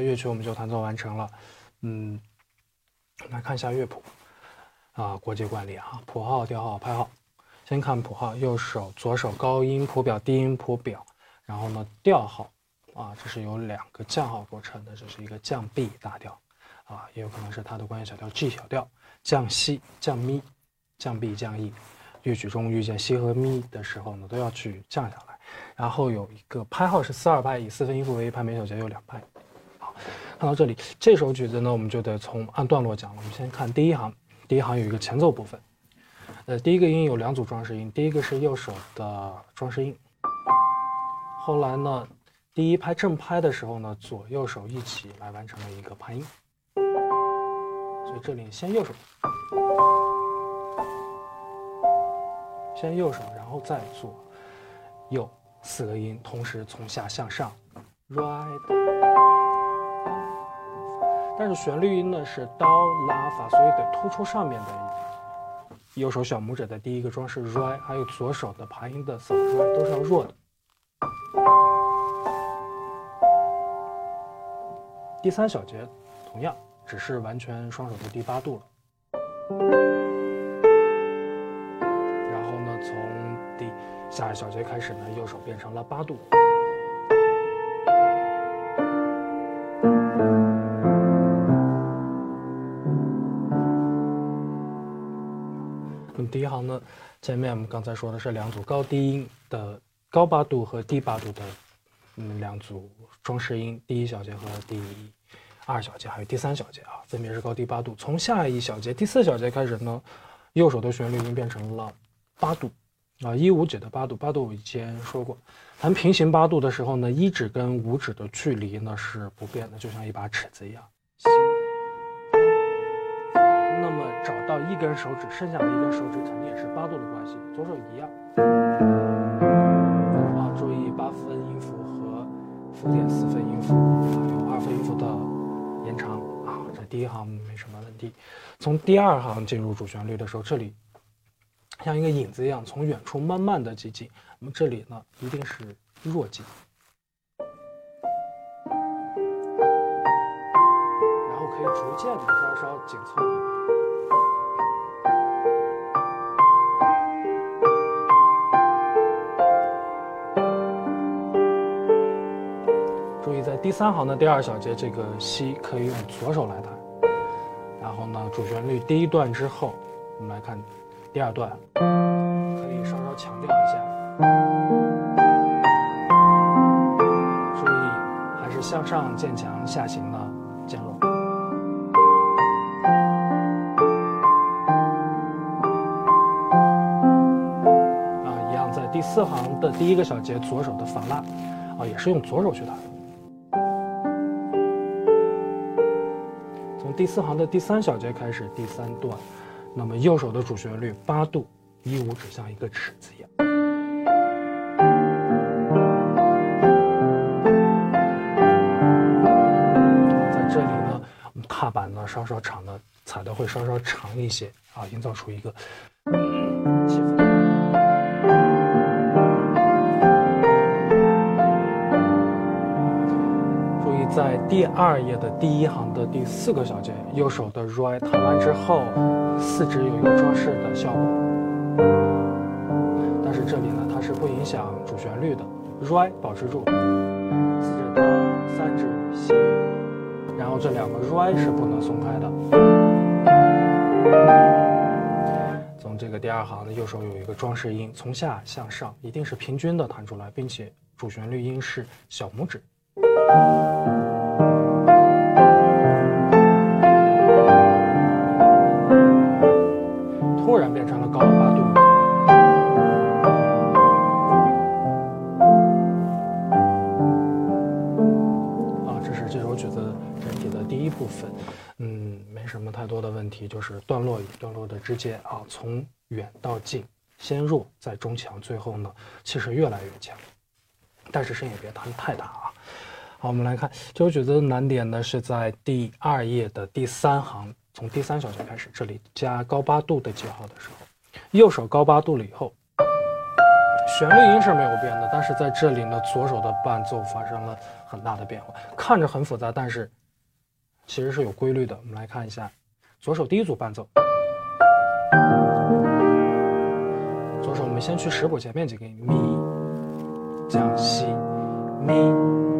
乐曲我们就弹奏完成了，嗯，来看一下乐谱啊，国际惯例啊，谱号、调号、拍号。先看谱号，右手左手高音谱表、低音谱表，然后呢调号啊，这是由两个降号构成的，这是一个降 B 大调啊，也有可能是它的关键小调 G 小调，降西、降咪、降 B、降 E。乐曲中遇见西和咪的时候呢，都要去降下来。然后有一个拍号是四二拍，以四分音符为一拍，每小节有两拍。看到这里，这首曲子呢，我们就得从按段落讲了。我们先看第一行，第一行有一个前奏部分。呃，第一个音有两组装饰音，第一个是右手的装饰音。后来呢，第一拍正拍的时候呢，左右手一起来完成了一个拍音。所以这里先右手，先右手，然后再左右四个音同时从下向上。但是旋律音呢是哆拉发，所以得突出上面的右手小拇指的第一个装饰 re，还有左手的爬音的扫 re 都是要弱的。第三小节同样只是完全双手的第八度了。然后呢，从第下一小节开始呢，右手变成了八度。第一行呢，前面我们刚才说的是两组高低音的高八度和低八度的，嗯，两组装饰音，第一小节和第二小节，还有第三小节啊，分别是高低八度。从下一小节第四小节开始呢，右手的旋律音变成了八度啊，一五指的八度。八度我以前说过，弹平行八度的时候呢，一指跟五指的距离呢是不变的，就像一把尺子一样。到一根手指，剩下的一根手指肯定也是八度的关系，左手一样。啊，注意八分音符和附点四分音符，有二分音符的延长啊。这第一行没什么问题。从第二行进入主旋律的时候，这里像一个影子一样，从远处慢慢的接近。那么这里呢，一定是弱进，然后可以逐渐的稍稍紧凑。第三行的第二小节这个西可以用左手来弹。然后呢，主旋律第一段之后，我们来看第二段，可以稍稍强调一下。注意，还是向上渐强，下行的渐弱。啊，一样，在第四行的第一个小节，左手的法拉，啊，也是用左手去弹。第四行的第三小节开始，第三段，那么右手的主旋律八度一五指像一个尺子一样。在这里呢，我们踏板呢稍稍长的踩的会稍稍长一些啊，营造出一个气氛。在第二页的第一行的第四个小节，右手的 right 弹完之后，四指有一个装饰的效果。但是这里呢，它是不影响主旋律的 right 保持住，四指到三指西，然后这两个 right 是不能松开的。从这个第二行的右手有一个装饰音，从下向上一定是平均的弹出来，并且主旋律音是小拇指。题，就是段落与段落的之间啊，从远到近，先弱再中强，最后呢气势越来越强，但是声也别弹太大啊。好，我们来看这首曲子的难点呢，是在第二页的第三行，从第三小节开始，这里加高八度的记号的时候，右手高八度了以后，旋律音是没有变的，但是在这里呢，左手的伴奏发生了很大的变化，看着很复杂，但是其实是有规律的。我们来看一下，左手第一组伴奏，左手我们先去识谱前面几个音，咪、降、西。咪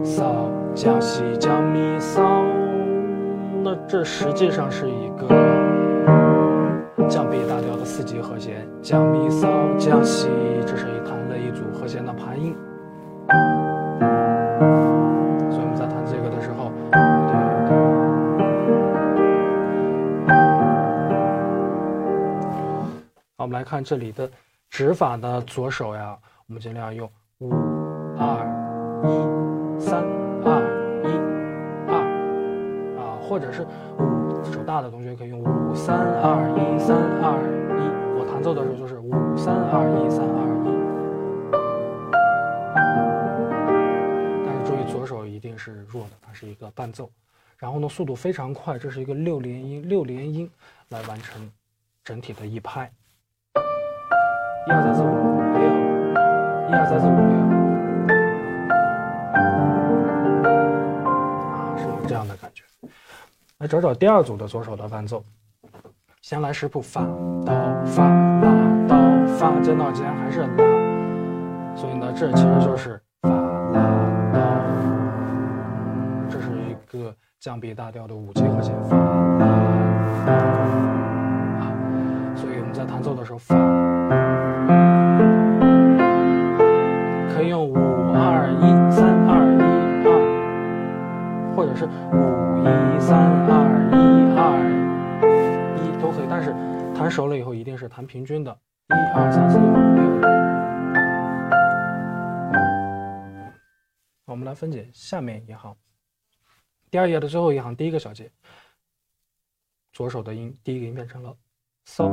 嗦降西降咪嗦，那这实际上是一个降 B 大调的四级和弦，降咪嗦降西，这是一弹了一组和弦的盘音。我们来看这里的指法呢，左手呀，我们尽量用五二。一三二一二啊，或者是五手大的同学可以用五三二一三二一。我弹奏的时候就是五三二一三二一。但是注意左手一定是弱的，它是一个伴奏。然后呢，速度非常快，这是一个六连音，六连音来完成整体的一拍。一二三四五六，一二三四五六。啊，是有这样的感觉，来找找第二组的左手的伴奏。先来识谱发哆发拉到发，间到间还是拉，所以呢，这其实就是发拉到，这是一个降 B 大调的五级和弦发拉啊，所以我们在弹奏的时候发。弹熟了以后一定是弹平均的，一二三四五六。我们来分解下面一行，第二页的最后一行第一个小节，左手的音第一个音变成了嗦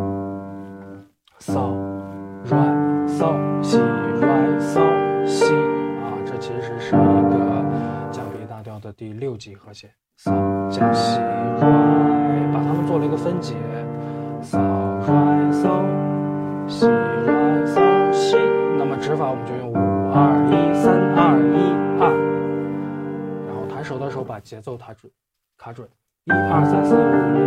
嗦软嗦西软嗦西啊，这其实是一个降 B 大调。的第六级和弦，嗦降西来，把它们做了一个分解，扫来嗦西来扫西。那么指法我们就用五二一三二一二，然后弹手的时候把节奏卡准，卡准，一二三四五六。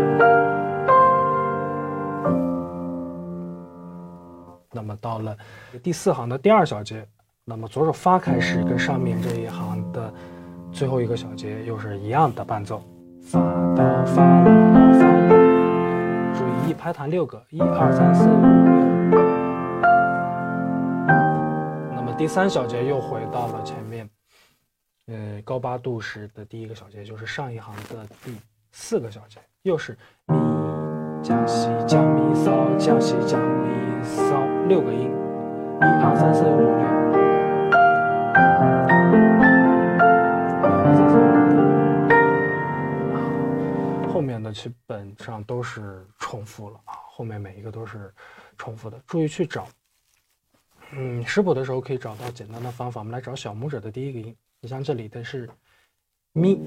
那么到了第四行的第二小节，那么左手发开始跟上面这一行的。最后一个小节又是一样的伴奏，发哆发啦发啦，注意一拍弹六个，一二三四五六。那么第三小节又回到了前面，呃，高八度时的第一个小节，就是上一行的第四个小节，又是咪降西降咪嗦降西降咪嗦六个音，一二三四五六。后面的基本上都是重复了啊，后面每一个都是重复的，注意去找。嗯，识谱的时候可以找到简单的方法，我们来找小拇指的第一个音。你像这里的是咪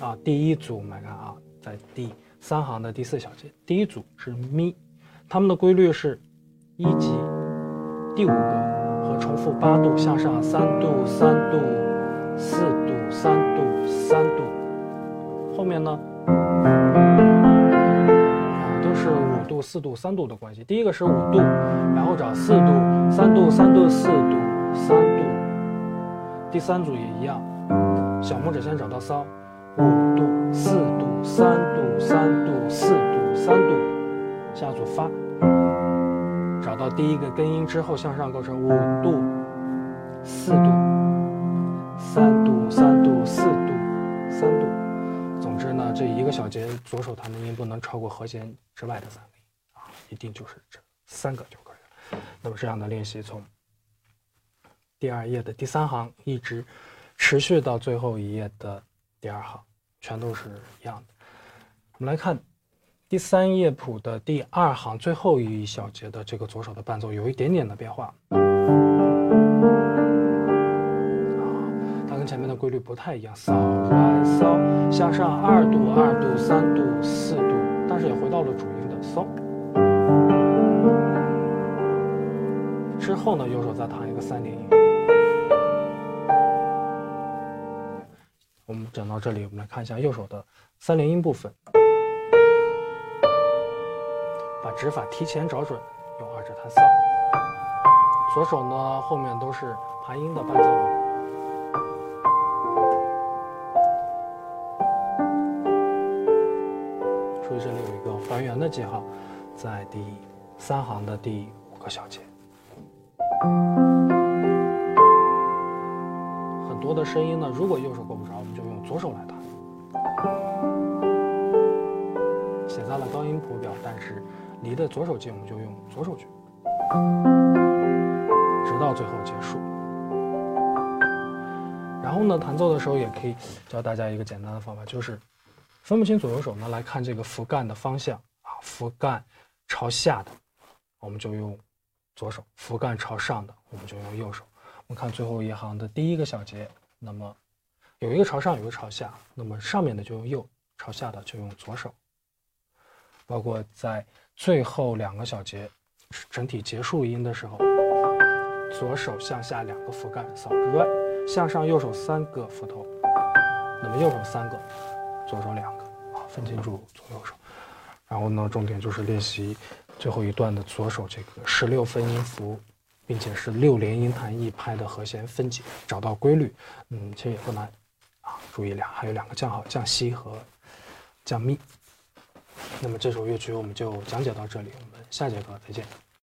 啊，第一组我们来看啊，在第三行的第四小节，第一组是咪，它们的规律是一级第五个和重复八度向上三度三度四度三度三度，后面呢？度、四度、三度的关系。第一个是五度，然后找四度、三度、三度、四度、三度。第三组也一样，小拇指先找到骚，五度、四度、三度、三度、四度、三度。下组发，找到第一个根音之后向上构成五度、四度、三度、三度、四度、三度。总之呢，这一个小节左手弹的音不能超过和弦之外的三，一定就是这三个就可以了。那么这样的练习从第二页的第三行一直持续到最后一页的第二行，全都是一样的。我们来看第三页谱的第二行最后一小节的这个左手的伴奏有一点点的变化。它跟前面的规律不太一样，扫来扫向上二度二度三度四度，但是也回到了主音的嗦。之后呢，右手再弹一个三连音。我们讲到这里，我们来看一下右手的三连音部分，把指法提前找准，用二指弹扫。左手呢，后面都是爬音的伴奏。注意这里有一个还原的记号，在第三行的第五个小节。很多的声音呢，如果右手够不着，我们就用左手来弹。写在了高音谱表，但是离的左手近，我们就用左手去，直到最后结束。然后呢，弹奏的时候也可以教大家一个简单的方法，就是。分不清左右手呢，来看这个符干的方向啊，符干朝下的，我们就用左手；符干朝上的，我们就用右手。我们看最后一行的第一个小节，那么有一个朝上，有一个朝下，那么上面的就用右，朝下的就用左手。包括在最后两个小节整体结束音的时候，左手向下两个符干扫 right，向上右手三个符头，那么右手三个。左手两个啊，分清楚左右手。然后呢，重点就是练习最后一段的左手这个十六分音符，并且是六连音弹一拍的和弦分解，找到规律。嗯，其实也不难啊。注意两还有两个降号，降西和降咪。那么这首乐曲我们就讲解到这里，我们下节课再见。